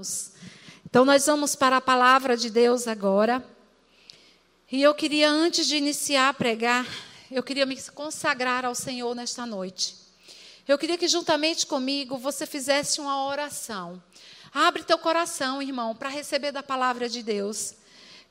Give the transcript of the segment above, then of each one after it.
irmãos. Então, nós vamos para a palavra de Deus agora. E eu queria, antes de iniciar a pregar, eu queria me consagrar ao Senhor nesta noite. Eu queria que, juntamente comigo, você fizesse uma oração. Abre teu coração, irmão, para receber da palavra de Deus.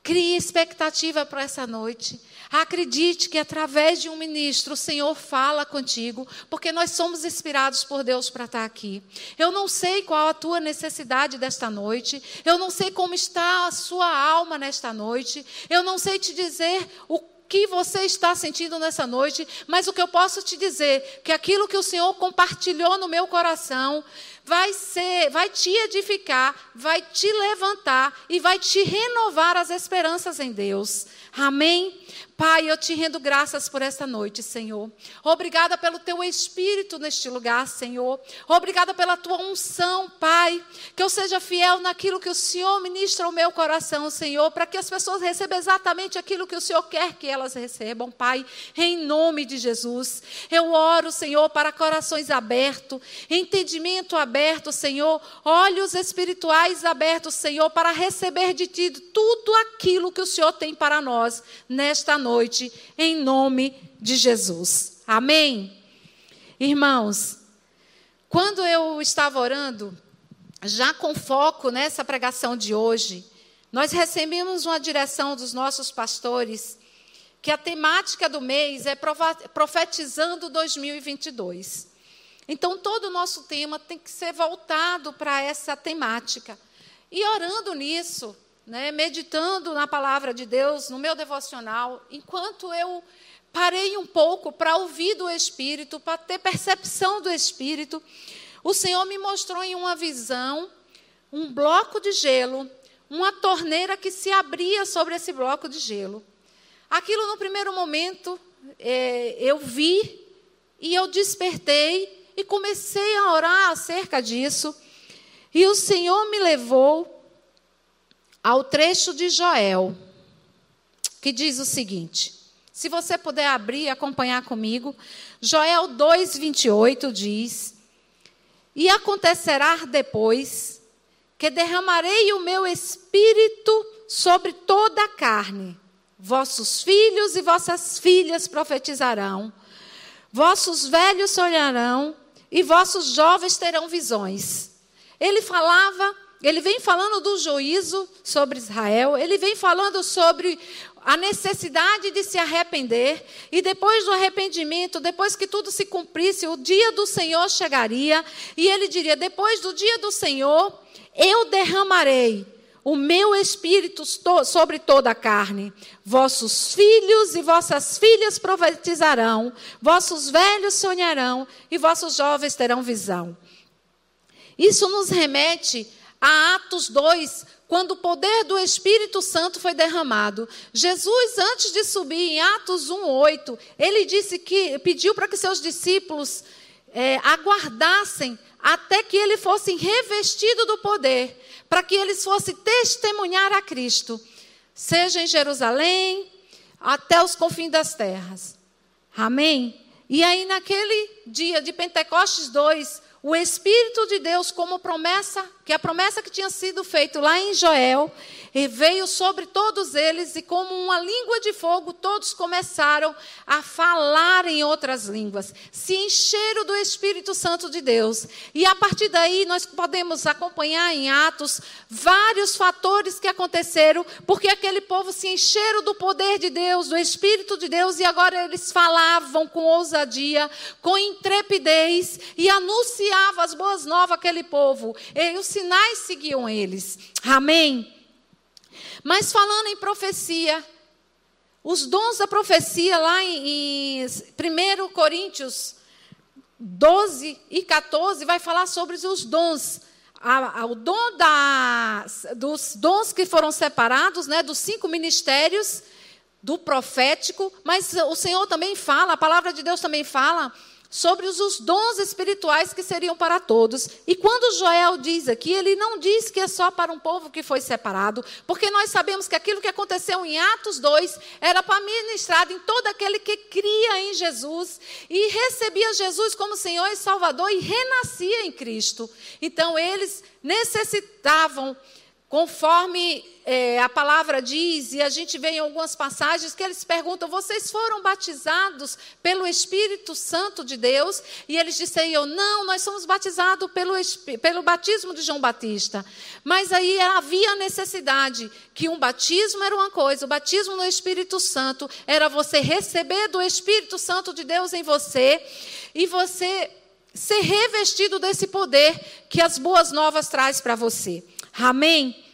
Crie expectativa para essa noite. Acredite que através de um ministro o Senhor fala contigo, porque nós somos inspirados por Deus para estar aqui. Eu não sei qual a tua necessidade desta noite, eu não sei como está a sua alma nesta noite, eu não sei te dizer o que você está sentindo nessa noite, mas o que eu posso te dizer que aquilo que o Senhor compartilhou no meu coração vai ser, vai te edificar, vai te levantar e vai te renovar as esperanças em Deus. Amém? Pai, eu te rendo graças por esta noite, Senhor. Obrigada pelo teu espírito neste lugar, Senhor. Obrigada pela tua unção, Pai. Que eu seja fiel naquilo que o Senhor ministra ao meu coração, Senhor, para que as pessoas recebam exatamente aquilo que o Senhor quer que elas recebam, Pai. Em nome de Jesus. Eu oro, Senhor, para corações abertos, entendimento aberto, Senhor, olhos espirituais abertos, Senhor, para receber de ti tudo aquilo que o Senhor tem para nós nesta noite noite, em nome de Jesus. Amém? Irmãos, quando eu estava orando, já com foco nessa pregação de hoje, nós recebemos uma direção dos nossos pastores que a temática do mês é profetizando 2022. Então, todo o nosso tema tem que ser voltado para essa temática. E orando nisso, né, meditando na palavra de Deus, no meu devocional, enquanto eu parei um pouco para ouvir do Espírito, para ter percepção do Espírito, o Senhor me mostrou em uma visão um bloco de gelo, uma torneira que se abria sobre esse bloco de gelo. Aquilo, no primeiro momento, é, eu vi e eu despertei e comecei a orar acerca disso. E o Senhor me levou ao trecho de Joel, que diz o seguinte: se você puder abrir e acompanhar comigo, Joel 2:28 diz: E acontecerá depois que derramarei o meu espírito sobre toda a carne. Vossos filhos e vossas filhas profetizarão, vossos velhos sonharão e vossos jovens terão visões. Ele falava ele vem falando do juízo sobre Israel, ele vem falando sobre a necessidade de se arrepender, e depois do arrependimento, depois que tudo se cumprisse, o dia do Senhor chegaria, e ele diria: Depois do dia do Senhor, eu derramarei o meu espírito sobre toda a carne. Vossos filhos e vossas filhas profetizarão, vossos velhos sonharão, e vossos jovens terão visão. Isso nos remete a Atos 2, quando o poder do Espírito Santo foi derramado. Jesus, antes de subir em Atos 1:8, ele disse que pediu para que seus discípulos é, aguardassem até que ele fosse revestido do poder, para que eles fossem testemunhar a Cristo, seja em Jerusalém, até os confins das terras. Amém? E aí, naquele dia de Pentecostes 2, o Espírito de Deus, como promessa, que a promessa que tinha sido feita lá em Joel, veio sobre todos eles, e como uma língua de fogo, todos começaram a falar em outras línguas, se encheram do Espírito Santo de Deus. E a partir daí nós podemos acompanhar em Atos vários fatores que aconteceram, porque aquele povo se encheram do poder de Deus, do Espírito de Deus, e agora eles falavam com ousadia, com intrepidez, e anunciavam as boas novas àquele povo. E os sinais seguiam eles. Amém? Mas falando em profecia, os dons da profecia, lá em, em 1 Coríntios 12 e 14, vai falar sobre os dons. A, a, o dom da, dos dons que foram separados, né, dos cinco ministérios, do profético, mas o Senhor também fala, a palavra de Deus também fala sobre os dons espirituais que seriam para todos. E quando Joel diz aqui, ele não diz que é só para um povo que foi separado, porque nós sabemos que aquilo que aconteceu em Atos 2 era para ministrado em todo aquele que cria em Jesus e recebia Jesus como Senhor e Salvador e renascia em Cristo. Então eles necessitavam Conforme é, a palavra diz, e a gente vê em algumas passagens que eles perguntam: vocês foram batizados pelo Espírito Santo de Deus? E eles disseram: não, nós somos batizados pelo, pelo batismo de João Batista. Mas aí havia necessidade que um batismo era uma coisa, o batismo no Espírito Santo era você receber do Espírito Santo de Deus em você e você ser revestido desse poder que as boas novas traz para você. Amém?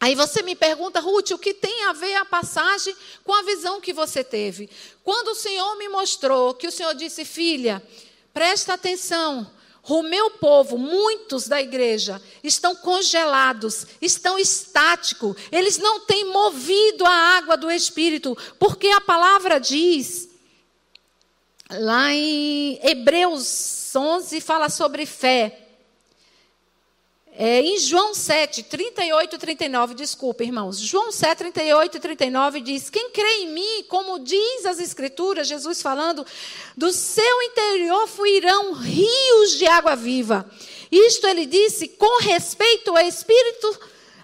Aí você me pergunta, Ruth, o que tem a ver a passagem com a visão que você teve? Quando o Senhor me mostrou, que o Senhor disse, filha, presta atenção, o meu povo, muitos da igreja, estão congelados, estão estáticos, eles não têm movido a água do Espírito, porque a palavra diz, lá em Hebreus 11, fala sobre fé. É, em João 7, 38 e 39, desculpa, irmãos. João 7, 38 e 39 diz: Quem crê em mim, como diz as Escrituras, Jesus falando, do seu interior fluirão rios de água viva. Isto ele disse com respeito ao Espírito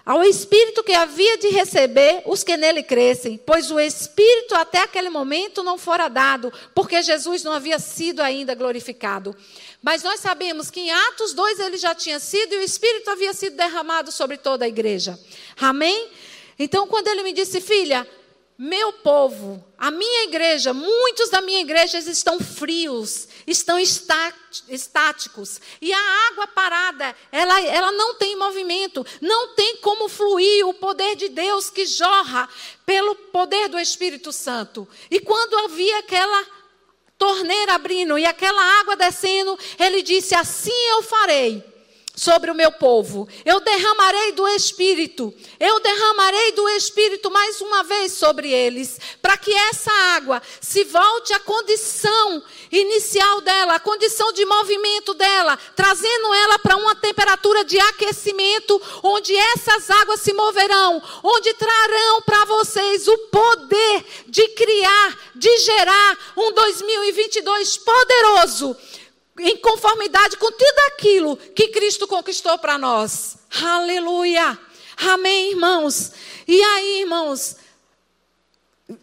ao Espírito que havia de receber os que nele crescem, pois o Espírito até aquele momento não fora dado, porque Jesus não havia sido ainda glorificado. Mas nós sabemos que em Atos 2 ele já tinha sido e o Espírito havia sido derramado sobre toda a igreja. Amém? Então, quando ele me disse, filha, meu povo, a minha igreja, muitos da minha igreja estão frios, estão estáticos. E a água parada, ela, ela não tem movimento, não tem como fluir o poder de Deus que jorra pelo poder do Espírito Santo. E quando havia aquela torneira abrindo e aquela água descendo, ele disse: Assim eu farei sobre o meu povo. Eu derramarei do Espírito. Eu derramarei do Espírito mais uma vez sobre eles, para que essa água se volte à condição inicial dela, à condição de movimento dela, trazendo ela para uma temperatura de aquecimento, onde essas águas se moverão, onde trarão para vocês o poder de criar, de gerar um 2022 poderoso em conformidade com tudo aquilo que Cristo conquistou para nós. Aleluia. Amém, irmãos. E aí, irmãos,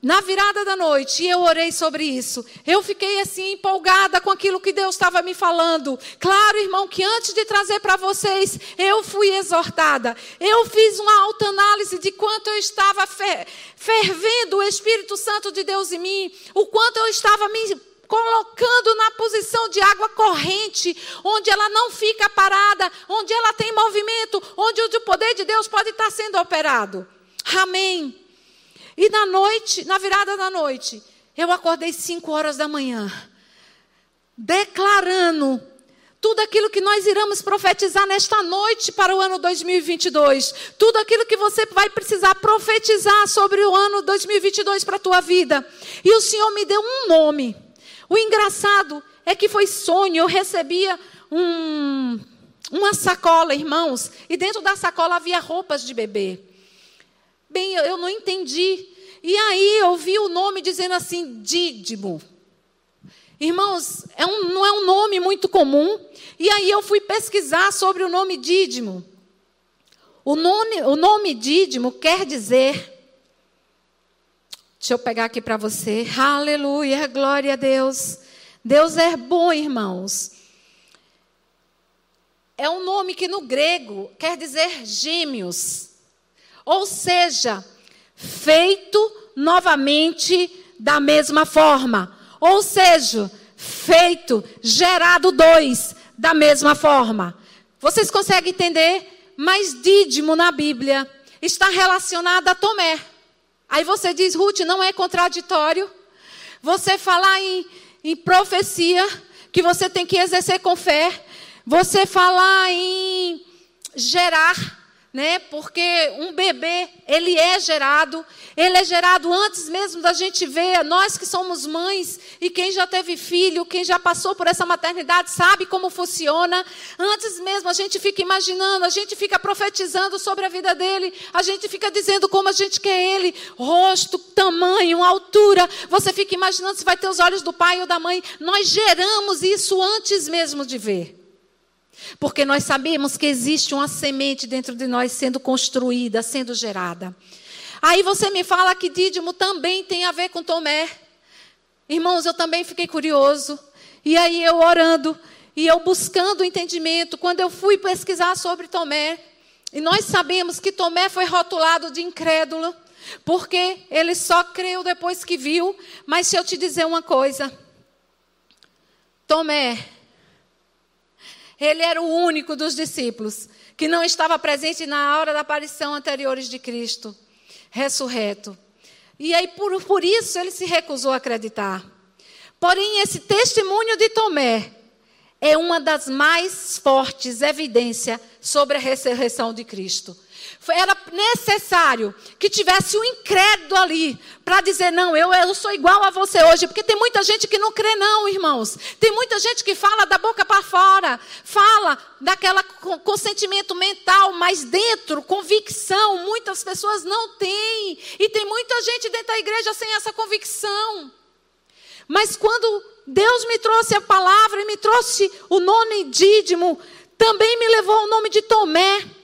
na virada da noite, eu orei sobre isso. Eu fiquei assim empolgada com aquilo que Deus estava me falando. Claro, irmão, que antes de trazer para vocês, eu fui exortada. Eu fiz uma autoanálise de quanto eu estava fervendo o Espírito Santo de Deus em mim, o quanto eu estava me colocando na posição de água corrente, onde ela não fica parada, onde ela tem movimento, onde o poder de Deus pode estar sendo operado. Amém. E na noite, na virada da noite, eu acordei cinco horas da manhã, declarando tudo aquilo que nós iremos profetizar nesta noite para o ano 2022, tudo aquilo que você vai precisar profetizar sobre o ano 2022 para a tua vida. E o Senhor me deu um nome. O engraçado é que foi sonho. Eu recebia um, uma sacola, irmãos, e dentro da sacola havia roupas de bebê. Bem, eu, não entendi. E aí eu vi o nome dizendo assim, Dídimo. Irmãos, é um, não é um nome muito comum. E aí eu fui pesquisar sobre o nome Dídimo. O nome, o nome Dídimo quer dizer Deixa eu pegar aqui para você. Aleluia, glória a Deus. Deus é bom, irmãos. É um nome que no grego quer dizer gêmeos. Ou seja, feito novamente da mesma forma. Ou seja, feito, gerado dois da mesma forma. Vocês conseguem entender? Mas Dídimo na Bíblia está relacionado a Tomé. Aí você diz, Ruth, não é contraditório. Você falar em, em profecia, que você tem que exercer com fé, você falar em gerar, né? Porque um bebê, ele é gerado, ele é gerado antes mesmo da gente ver, nós que somos mães e quem já teve filho, quem já passou por essa maternidade sabe como funciona. Antes mesmo a gente fica imaginando, a gente fica profetizando sobre a vida dele, a gente fica dizendo como a gente quer ele, rosto, tamanho, altura. Você fica imaginando se vai ter os olhos do pai ou da mãe. Nós geramos isso antes mesmo de ver. Porque nós sabemos que existe uma semente dentro de nós sendo construída, sendo gerada. Aí você me fala que Dídimo também tem a ver com Tomé. Irmãos, eu também fiquei curioso. E aí eu orando e eu buscando entendimento, quando eu fui pesquisar sobre Tomé, e nós sabemos que Tomé foi rotulado de incrédulo, porque ele só creu depois que viu. Mas se eu te dizer uma coisa, Tomé ele era o único dos discípulos que não estava presente na hora da aparição anteriores de Cristo, ressurreto. E aí, por, por isso, ele se recusou a acreditar. Porém, esse testemunho de Tomé é uma das mais fortes evidências sobre a ressurreição de Cristo era necessário que tivesse um incrédulo ali para dizer: não, eu, eu sou igual a você hoje. Porque tem muita gente que não crê, não, irmãos. Tem muita gente que fala da boca para fora, fala daquela consentimento mental, mas dentro, convicção, muitas pessoas não têm. E tem muita gente dentro da igreja sem essa convicção. Mas quando Deus me trouxe a palavra e me trouxe o nome Dídimo, também me levou o nome de Tomé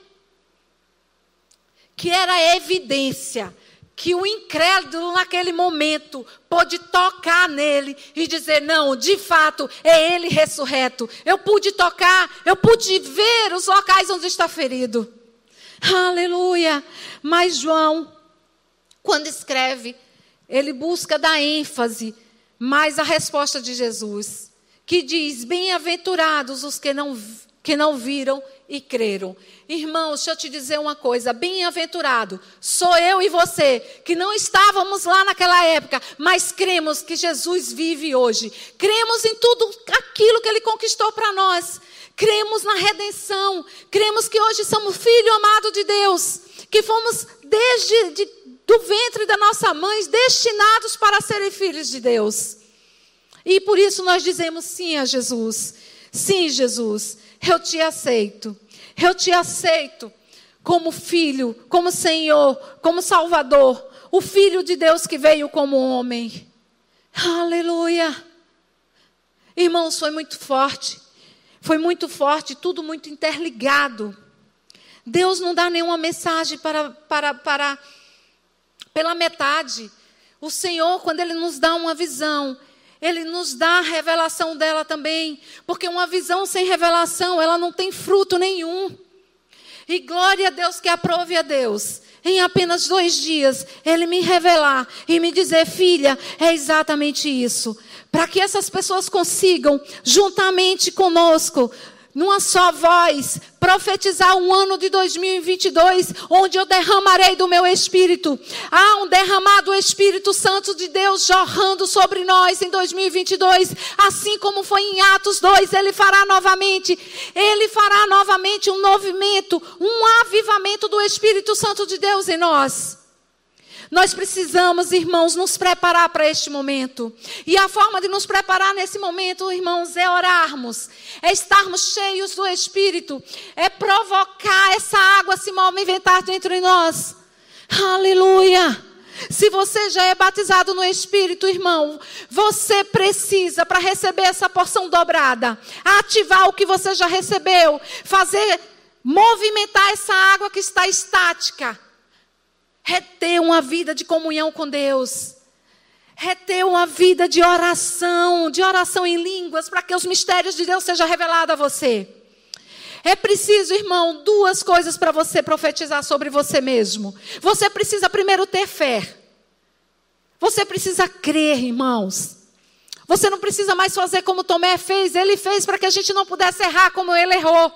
que era evidência que o incrédulo naquele momento pôde tocar nele e dizer: não, de fato é ele ressurreto. Eu pude tocar, eu pude ver os locais onde está ferido. Aleluia. Mas João, quando escreve, ele busca dar ênfase mais à resposta de Jesus, que diz: Bem-aventurados os que não, que não viram e creram. Irmãos, deixa eu te dizer uma coisa: bem-aventurado sou eu e você, que não estávamos lá naquela época, mas cremos que Jesus vive hoje. Cremos em tudo aquilo que Ele conquistou para nós. Cremos na redenção. Cremos que hoje somos filho amado de Deus. Que fomos desde de, do ventre da nossa mãe destinados para serem filhos de Deus. E por isso nós dizemos sim a Jesus. Sim, Jesus, eu te aceito. Eu te aceito como filho, como Senhor, como Salvador, o Filho de Deus que veio como homem. Aleluia. Irmãos, foi muito forte. Foi muito forte, tudo muito interligado. Deus não dá nenhuma mensagem para, para, para pela metade. O Senhor, quando Ele nos dá uma visão, ele nos dá a revelação dela também, porque uma visão sem revelação, ela não tem fruto nenhum. E glória a Deus que aprove a Deus. Em apenas dois dias, Ele me revelar e me dizer, filha, é exatamente isso. Para que essas pessoas consigam, juntamente conosco, numa só voz, profetizar um ano de 2022, onde eu derramarei do meu espírito. Há um derramado Espírito Santo de Deus jorrando sobre nós em 2022, assim como foi em Atos 2, ele fará novamente. Ele fará novamente um movimento, um avivamento do Espírito Santo de Deus em nós. Nós precisamos, irmãos, nos preparar para este momento. E a forma de nos preparar nesse momento, irmãos, é orarmos, é estarmos cheios do Espírito, é provocar essa água se movimentar dentro de nós. Aleluia! Se você já é batizado no Espírito, irmão, você precisa, para receber essa porção dobrada, ativar o que você já recebeu, fazer movimentar essa água que está estática reter uma vida de comunhão com Deus, reter uma vida de oração, de oração em línguas, para que os mistérios de Deus sejam revelados a você. É preciso, irmão, duas coisas para você profetizar sobre você mesmo. Você precisa primeiro ter fé. Você precisa crer, irmãos. Você não precisa mais fazer como Tomé fez. Ele fez para que a gente não pudesse errar como ele errou.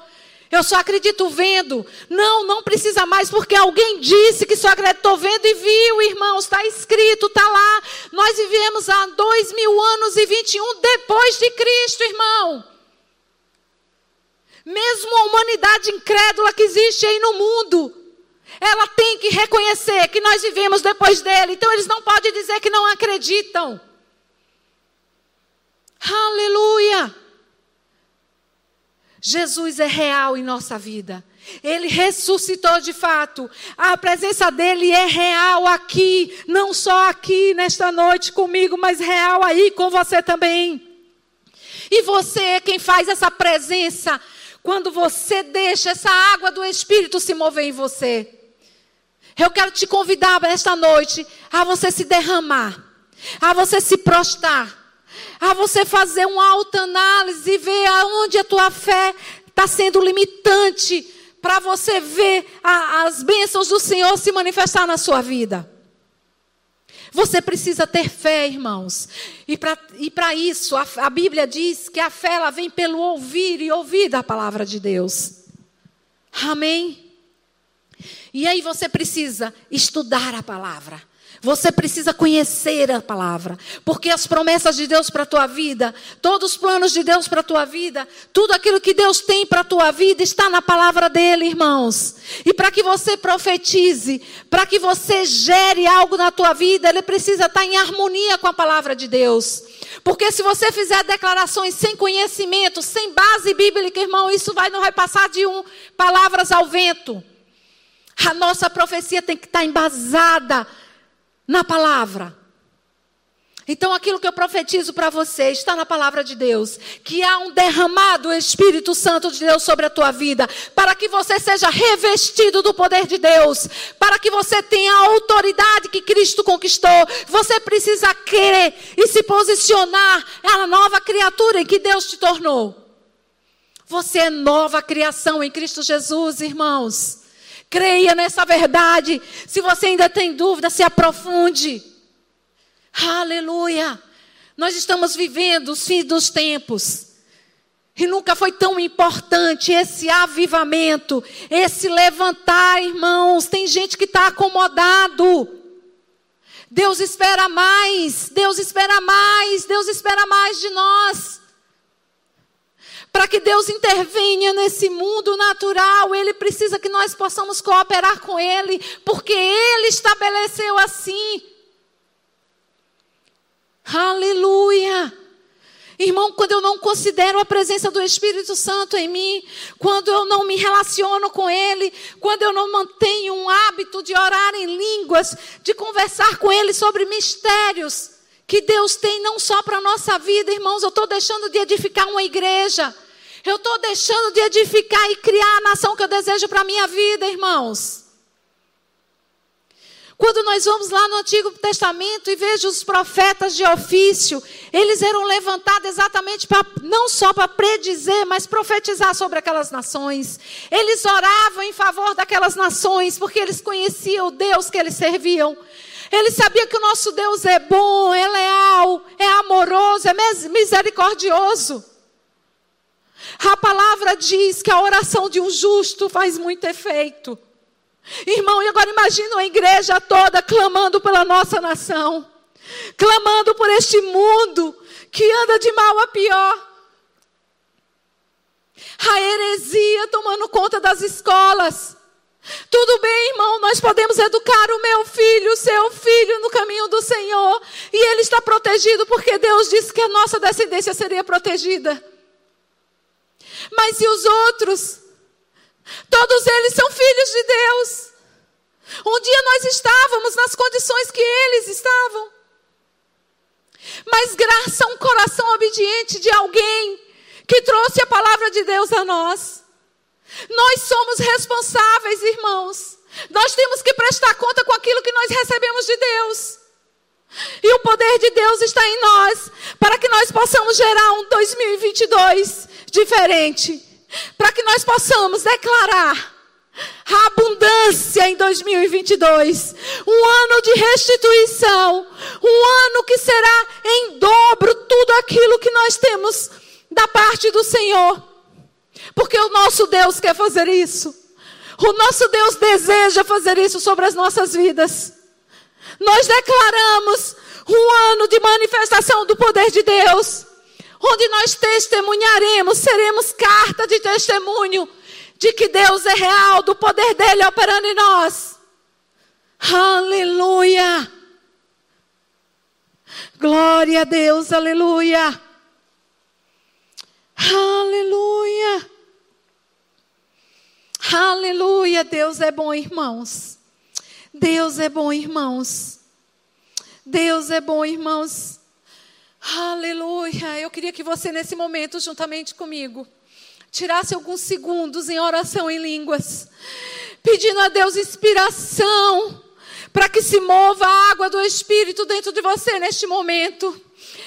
Eu só acredito vendo. Não, não precisa mais, porque alguém disse que só acreditou vendo e viu, irmãos. Está escrito, está lá. Nós vivemos há dois mil anos e vinte e um depois de Cristo, irmão. Mesmo a humanidade incrédula que existe aí no mundo, Ela tem que reconhecer que nós vivemos depois dele. Então eles não podem dizer que não acreditam. Aleluia! Jesus é real em nossa vida. Ele ressuscitou de fato. A presença dele é real aqui, não só aqui nesta noite comigo, mas real aí com você também. E você é quem faz essa presença quando você deixa essa água do Espírito se mover em você. Eu quero te convidar esta noite a você se derramar, a você se prostrar, a você fazer uma autoanálise e ver aonde a tua fé está sendo limitante para você ver a, as bênçãos do Senhor se manifestar na sua vida. Você precisa ter fé, irmãos. E para isso, a, a, Bíblia diz que a fé ela vem pelo ouvir e ouvir da palavra de Deus. Amém? E aí você precisa estudar a palavra. Você precisa conhecer a palavra, porque as promessas de Deus para a tua vida, todos os planos de Deus para a tua vida, tudo aquilo que Deus tem para a tua vida está na palavra dele, irmãos. E para que você profetize, para que você gere algo na tua vida, ele precisa estar em harmonia com a palavra de Deus. Porque se você fizer declarações sem conhecimento, sem base bíblica, irmão, isso vai não vai passar de um palavras ao vento. A nossa profecia tem que estar embasada na palavra. Então, aquilo que eu profetizo para você está na palavra de Deus. Que há um derramado Espírito Santo de Deus sobre a tua vida. Para que você seja revestido do poder de Deus. Para que você tenha a autoridade que Cristo conquistou. Você precisa crer e se posicionar. É a nova criatura em que Deus te tornou. Você é nova criação em Cristo Jesus, irmãos. Creia nessa verdade. Se você ainda tem dúvida, se aprofunde. Aleluia. Nós estamos vivendo os fins dos tempos. E nunca foi tão importante esse avivamento, esse levantar, irmãos. Tem gente que está acomodado. Deus espera mais, Deus espera mais, Deus espera mais de nós para que Deus intervenha nesse mundo natural, Ele precisa que nós possamos cooperar com Ele, porque Ele estabeleceu assim. Aleluia! Irmão, quando eu não considero a presença do Espírito Santo em mim, quando eu não me relaciono com Ele, quando eu não mantenho um hábito de orar em línguas, de conversar com Ele sobre mistérios que Deus tem não só para a nossa vida, irmãos, eu estou deixando de edificar uma igreja. Eu estou deixando de edificar e criar a nação que eu desejo para a minha vida, irmãos. Quando nós vamos lá no Antigo Testamento e vejo os profetas de ofício, eles eram levantados exatamente para não só para predizer, mas profetizar sobre aquelas nações. Eles oravam em favor daquelas nações, porque eles conheciam o Deus que eles serviam. Eles sabiam que o nosso Deus é bom, é leal, é amoroso, é misericordioso. A palavra diz que a oração de um justo faz muito efeito. Irmão, e agora imagina a igreja toda clamando pela nossa nação, clamando por este mundo que anda de mal a pior. A heresia tomando conta das escolas. Tudo bem, irmão, nós podemos educar o meu filho, o seu filho no caminho do Senhor, e ele está protegido porque Deus disse que a nossa descendência seria protegida. Mas e os outros? Todos eles são filhos de Deus. Um dia nós estávamos nas condições que eles estavam. Mas graças a um coração obediente de alguém que trouxe a palavra de Deus a nós. Nós somos responsáveis, irmãos. Nós temos que prestar conta com aquilo que nós recebemos de Deus. E o poder de Deus está em nós, para que nós possamos gerar um 2022 diferente, para que nós possamos declarar a abundância em 2022, um ano de restituição, um ano que será em dobro tudo aquilo que nós temos da parte do Senhor, porque o nosso Deus quer fazer isso, o nosso Deus deseja fazer isso sobre as nossas vidas. Nós declaramos um ano de manifestação do poder de Deus onde nós testemunharemos, seremos carta de testemunho de que Deus é real, do poder dele operando em nós. Aleluia! Glória a Deus, aleluia! Aleluia! Aleluia! Deus é bom, irmãos. Deus é bom, irmãos. Deus é bom, irmãos. Aleluia! Eu queria que você, nesse momento, juntamente comigo, tirasse alguns segundos em oração em línguas, pedindo a Deus inspiração para que se mova a água do Espírito dentro de você neste momento.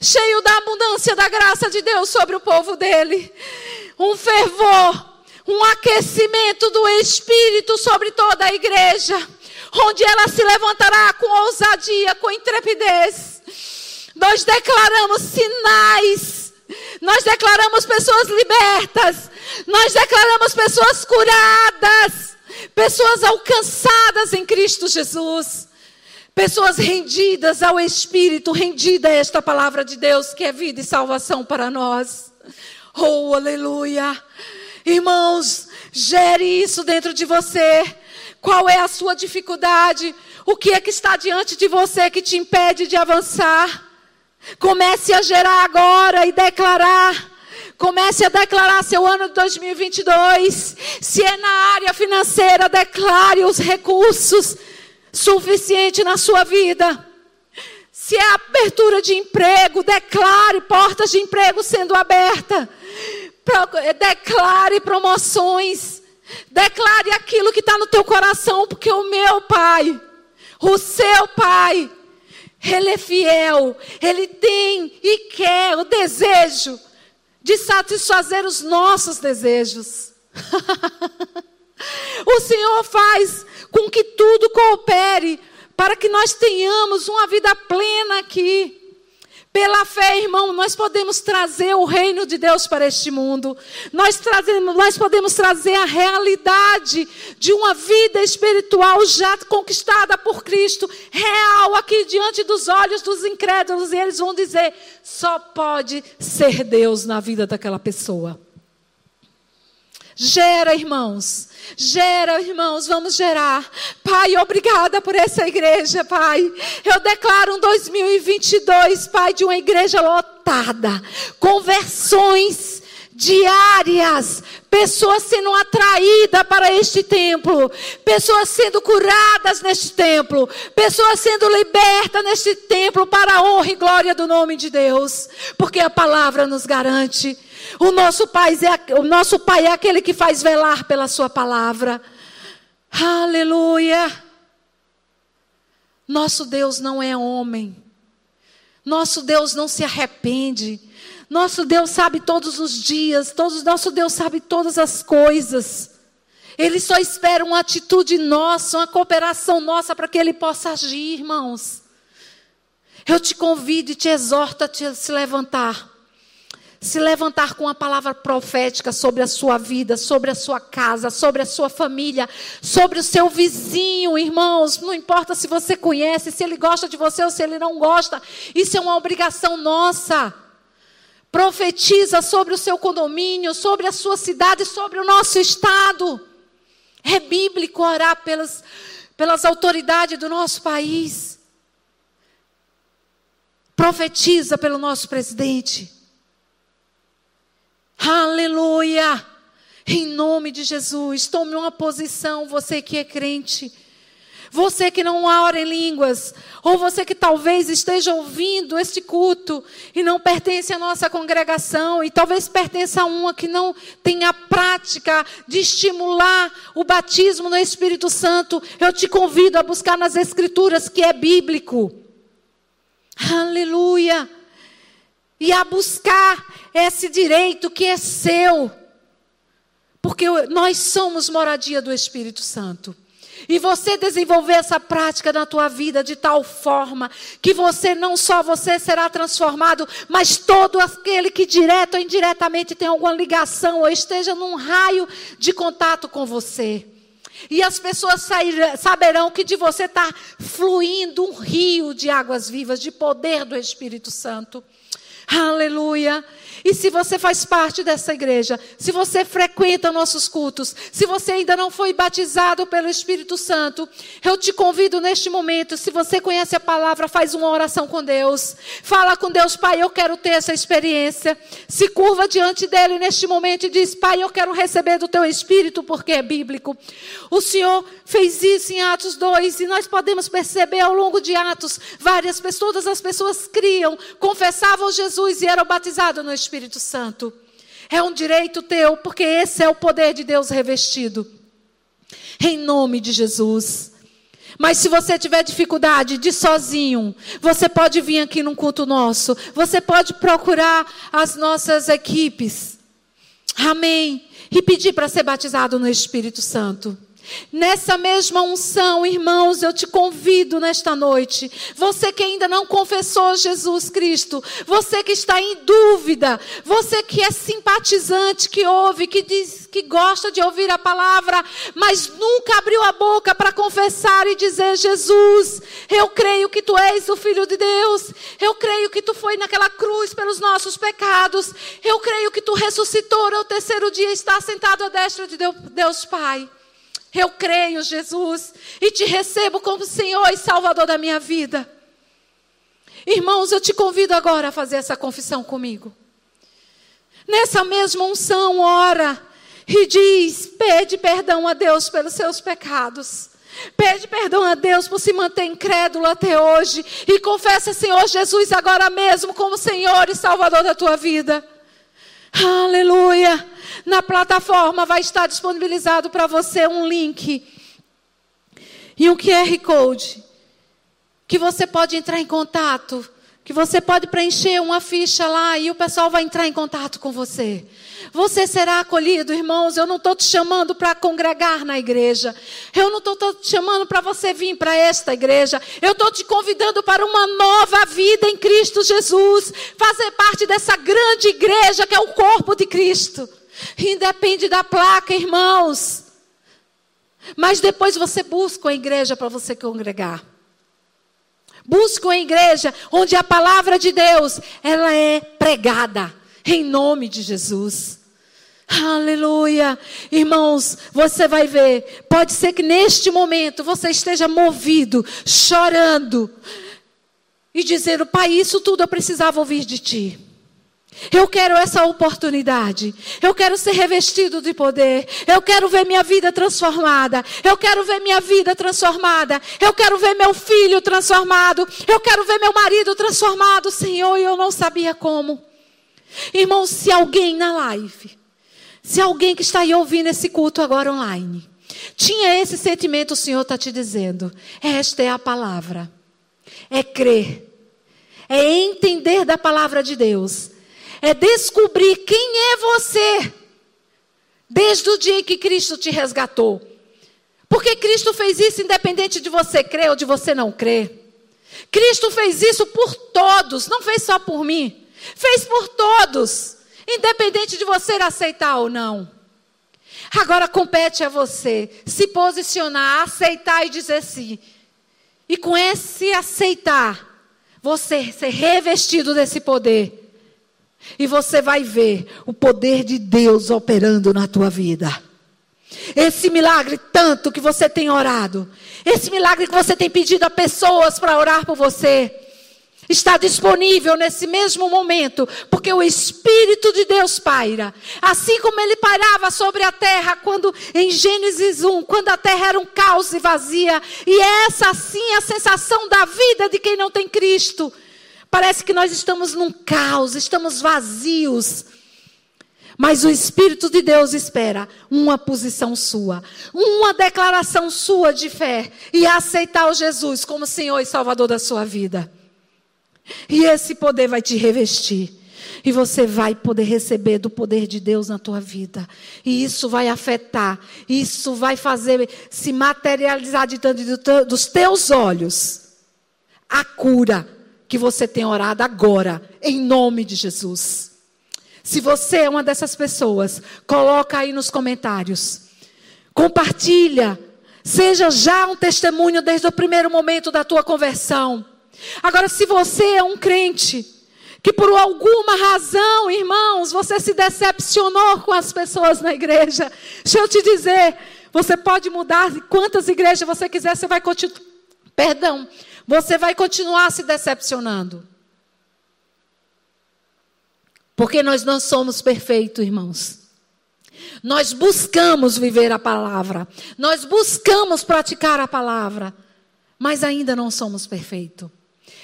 cheio da abundância da graça de Deus sobre o povo dele. Um fervor, um aquecimento do Espírito sobre toda a igreja, onde ela se levantará com ousadia, com intrepidez. Nós declaramos sinais, nós declaramos pessoas libertas, nós declaramos pessoas curadas, pessoas alcançadas em Cristo Jesus. Pessoas rendidas ao Espírito, rendida a esta palavra de Deus que é vida e salvação para nós. Oh, aleluia. Irmãos, gere isso dentro de você. Qual é a sua dificuldade? O que é que está diante de você que te impede de avançar? Comece a gerar agora e declarar. Comece a declarar seu ano de 2022. Se é na área financeira, declare os recursos suficiente na sua vida. Se é abertura de emprego, declare portas de emprego sendo abertas. Declare promoções. Declare aquilo que está no teu coração, porque o meu pai, o seu pai, ele é fiel, ele tem e quer o desejo de satisfazer os nossos desejos. o Senhor faz com que tudo coopere para que nós tenhamos uma vida plena aqui. Pela fé, irmão, nós podemos trazer o reino de Deus para este mundo. Nós, trazemos, nós podemos trazer a realidade de uma vida espiritual já conquistada por Cristo, real aqui diante dos olhos dos incrédulos. E eles vão dizer: só pode ser Deus na vida daquela pessoa. Gera, irmãos. Gera, irmãos, vamos gerar. Pai, obrigada por essa igreja, Pai. Eu declaro um 2022, Pai, de uma igreja lotada. Conversões diárias, pessoas sendo atraídas para este templo, pessoas sendo curadas neste templo, pessoas sendo libertas neste templo para a honra e glória do nome de Deus, porque a palavra nos garante o nosso pai é, o nosso pai é aquele que faz velar pela sua palavra. Aleluia. Nosso Deus não é homem. Nosso Deus não se arrepende. Nosso Deus sabe todos os dias, todos, nosso Deus sabe todas as coisas. Ele só espera uma atitude nossa, uma cooperação nossa para que ele possa agir, irmãos. Eu te convido e te exorto a te, se levantar se levantar com uma palavra profética sobre a sua vida, sobre a sua casa, sobre a sua família, sobre o seu vizinho, irmãos. Não importa se você conhece, se ele gosta de você ou se ele não gosta, isso é uma obrigação nossa. Profetiza sobre o seu condomínio, sobre a sua cidade, sobre o nosso estado. É bíblico orar pelas, pelas autoridades do nosso país. Profetiza pelo nosso presidente. Aleluia! Em nome de Jesus, tome uma posição, você que é crente. Você que não ora em línguas, ou você que talvez esteja ouvindo este culto e não pertence à nossa congregação, e talvez pertença a uma que não tem a prática de estimular o batismo no Espírito Santo, eu te convido a buscar nas Escrituras que é bíblico. Aleluia! E a buscar esse direito que é seu. Porque nós somos moradia do Espírito Santo. E você desenvolver essa prática na tua vida de tal forma que você não só você será transformado, mas todo aquele que direto ou indiretamente tem alguma ligação ou esteja num raio de contato com você. E as pessoas saberão que de você está fluindo um rio de águas vivas, de poder do Espírito Santo. Aleluia. E se você faz parte dessa igreja, se você frequenta nossos cultos, se você ainda não foi batizado pelo Espírito Santo, eu te convido neste momento, se você conhece a palavra, faz uma oração com Deus. Fala com Deus, Pai, eu quero ter essa experiência. Se curva diante dele neste momento e diz: Pai, eu quero receber do teu Espírito, porque é bíblico. O Senhor fez isso em Atos 2 e nós podemos perceber ao longo de Atos, várias pessoas, todas as pessoas criam, confessavam Jesus e eram batizados no Espírito. Espírito Santo. É um direito teu, porque esse é o poder de Deus revestido. Em nome de Jesus. Mas se você tiver dificuldade de sozinho, você pode vir aqui num culto nosso. Você pode procurar as nossas equipes. Amém. E pedir para ser batizado no Espírito Santo. Nessa mesma unção, irmãos, eu te convido nesta noite. Você que ainda não confessou Jesus Cristo, você que está em dúvida, você que é simpatizante, que ouve, que diz que gosta de ouvir a palavra, mas nunca abriu a boca para confessar e dizer: Jesus, eu creio que tu és o Filho de Deus, eu creio que tu foi naquela cruz pelos nossos pecados, eu creio que tu ressuscitou ao terceiro dia e está sentado à destra de Deus Pai. Eu creio, Jesus, e te recebo como Senhor e Salvador da minha vida. Irmãos, eu te convido agora a fazer essa confissão comigo. Nessa mesma unção, ora e diz: pede perdão a Deus pelos seus pecados. Pede perdão a Deus por se manter incrédulo até hoje. E confessa, Senhor Jesus, agora mesmo como Senhor e Salvador da tua vida. Aleluia. Na plataforma vai estar disponibilizado para você um link e um QR Code que você pode entrar em contato, que você pode preencher uma ficha lá e o pessoal vai entrar em contato com você. Você será acolhido, irmãos. Eu não estou te chamando para congregar na igreja. Eu não estou te chamando para você vir para esta igreja. Eu estou te convidando para uma nova vida em Cristo Jesus. Fazer parte dessa grande igreja que é o corpo de Cristo. Independe da placa, irmãos. Mas depois você busca a igreja para você congregar. Busca a igreja onde a palavra de Deus ela é pregada em nome de Jesus. Aleluia. Irmãos, você vai ver. Pode ser que neste momento você esteja movido, chorando e dizendo: Pai, isso tudo eu precisava ouvir de ti. Eu quero essa oportunidade. Eu quero ser revestido de poder. Eu quero ver minha vida transformada. Eu quero ver minha vida transformada. Eu quero ver meu filho transformado. Eu quero ver meu marido transformado, Senhor, e eu não sabia como. Irmão, se alguém na live, se alguém que está aí ouvindo esse culto agora online, tinha esse sentimento, o Senhor está te dizendo: esta é a palavra. É crer. É entender da palavra de Deus é descobrir quem é você desde o dia em que Cristo te resgatou. Porque Cristo fez isso independente de você crer ou de você não crer. Cristo fez isso por todos, não fez só por mim. Fez por todos, independente de você aceitar ou não. Agora compete a você se posicionar, aceitar e dizer sim. E com esse aceitar, você ser revestido desse poder e você vai ver o poder de Deus operando na tua vida. Esse milagre tanto que você tem orado, esse milagre que você tem pedido a pessoas para orar por você, está disponível nesse mesmo momento, porque o Espírito de Deus paira. Assim como ele pairava sobre a terra quando em Gênesis 1, quando a terra era um caos e vazia, e é essa sim a sensação da vida de quem não tem Cristo. Parece que nós estamos num caos, estamos vazios. Mas o Espírito de Deus espera uma posição sua, uma declaração sua de fé e aceitar o Jesus como Senhor e Salvador da sua vida. E esse poder vai te revestir. E você vai poder receber do poder de Deus na tua vida. E isso vai afetar, isso vai fazer se materializar diante dos teus olhos a cura que você tem orado agora, em nome de Jesus. Se você é uma dessas pessoas, coloca aí nos comentários. Compartilha. Seja já um testemunho desde o primeiro momento da tua conversão. Agora, se você é um crente que por alguma razão, irmãos, você se decepcionou com as pessoas na igreja, deixa eu te dizer, você pode mudar quantas igrejas você quiser, você vai continuar. Perdão, você vai continuar se decepcionando. Porque nós não somos perfeitos, irmãos. Nós buscamos viver a palavra. Nós buscamos praticar a palavra. Mas ainda não somos perfeitos.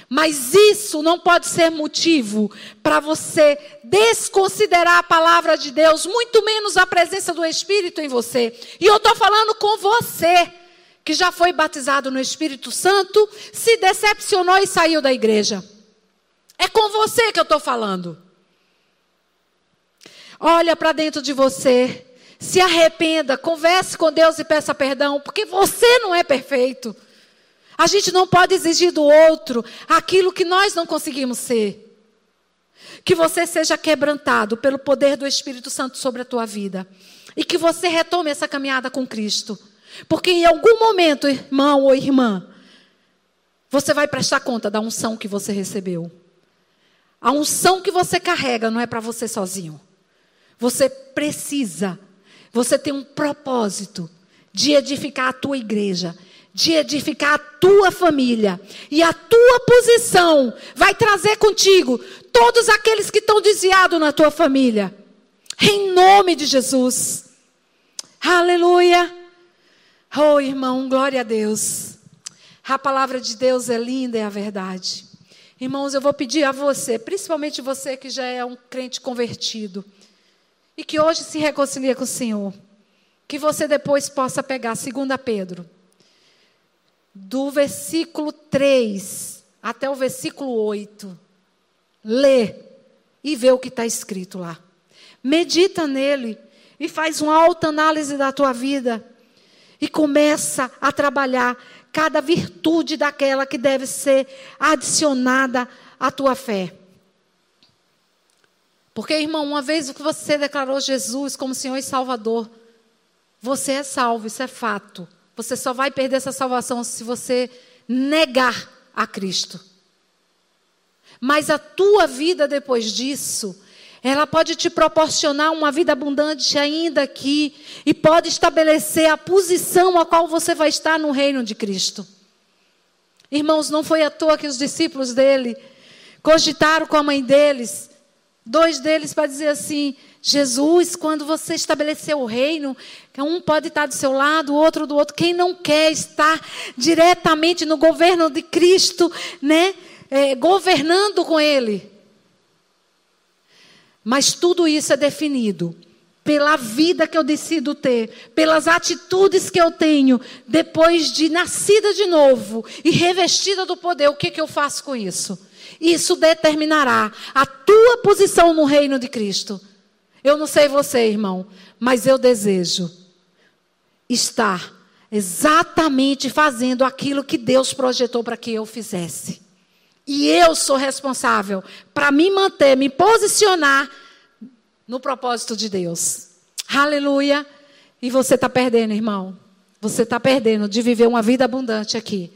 Mas isso não pode ser motivo para você desconsiderar a palavra de Deus, muito menos a presença do Espírito em você. E eu estou falando com você, que já foi batizado no Espírito Santo, se decepcionou e saiu da igreja. É com você que eu estou falando. Olha para dentro de você. Se arrependa, converse com Deus e peça perdão, porque você não é perfeito. A gente não pode exigir do outro aquilo que nós não conseguimos ser. Que você seja quebrantado pelo poder do Espírito Santo sobre a tua vida. E que você retome essa caminhada com Cristo. Porque em algum momento, irmão ou irmã, você vai prestar conta da unção que você recebeu. A unção que você carrega não é para você sozinho. Você precisa, você tem um propósito de edificar a tua igreja, de edificar a tua família. E a tua posição vai trazer contigo todos aqueles que estão desviados na tua família. Em nome de Jesus. Aleluia. Oh, irmão, glória a Deus. A palavra de Deus é linda, é a verdade. Irmãos, eu vou pedir a você, principalmente você que já é um crente convertido, e que hoje se reconcilia com o Senhor, que você depois possa pegar 2 Pedro, do versículo 3 até o versículo 8. Lê e vê o que está escrito lá. Medita nele e faz uma alta análise da tua vida e começa a trabalhar cada virtude daquela que deve ser adicionada à tua fé. Porque, irmão, uma vez que você declarou Jesus como Senhor e Salvador, você é salvo, isso é fato. Você só vai perder essa salvação se você negar a Cristo. Mas a tua vida depois disso, ela pode te proporcionar uma vida abundante ainda aqui e pode estabelecer a posição a qual você vai estar no reino de Cristo. Irmãos, não foi à toa que os discípulos dele cogitaram com a mãe deles Dois deles para dizer assim: Jesus, quando você estabeleceu o reino, um pode estar do seu lado, o outro do outro. Quem não quer estar diretamente no governo de Cristo, né? É, governando com Ele. Mas tudo isso é definido pela vida que eu decido ter, pelas atitudes que eu tenho depois de nascida de novo e revestida do poder. O que, que eu faço com isso? Isso determinará a tua posição no reino de Cristo. Eu não sei você, irmão, mas eu desejo estar exatamente fazendo aquilo que Deus projetou para que eu fizesse. E eu sou responsável para me manter, me posicionar no propósito de Deus. Aleluia. E você está perdendo, irmão. Você está perdendo de viver uma vida abundante aqui.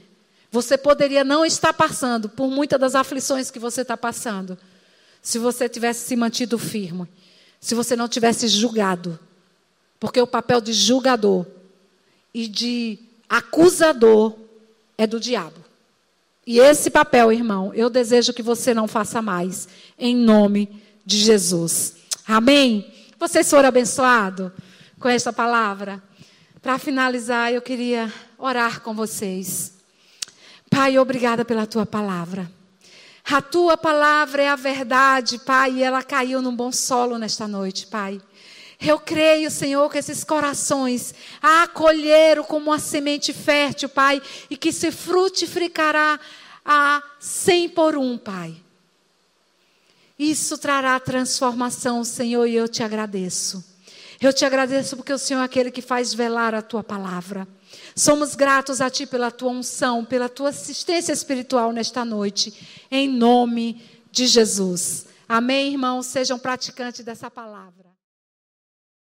Você poderia não estar passando por muitas das aflições que você está passando, se você tivesse se mantido firme, se você não tivesse julgado. Porque o papel de julgador e de acusador é do diabo. E esse papel, irmão, eu desejo que você não faça mais, em nome de Jesus. Amém? Vocês foram abençoados com essa palavra? Para finalizar, eu queria orar com vocês. Pai, obrigada pela tua palavra. A tua palavra é a verdade, Pai, e ela caiu num bom solo nesta noite, Pai. Eu creio, Senhor, que esses corações a acolheram como uma semente fértil, Pai, e que se frutificará a cem por um, Pai. Isso trará transformação, Senhor, e eu te agradeço. Eu te agradeço porque o Senhor é aquele que faz velar a tua palavra. Somos gratos a Ti pela tua unção, pela tua assistência espiritual nesta noite, em nome de Jesus. Amém, irmãos? Sejam praticantes dessa palavra.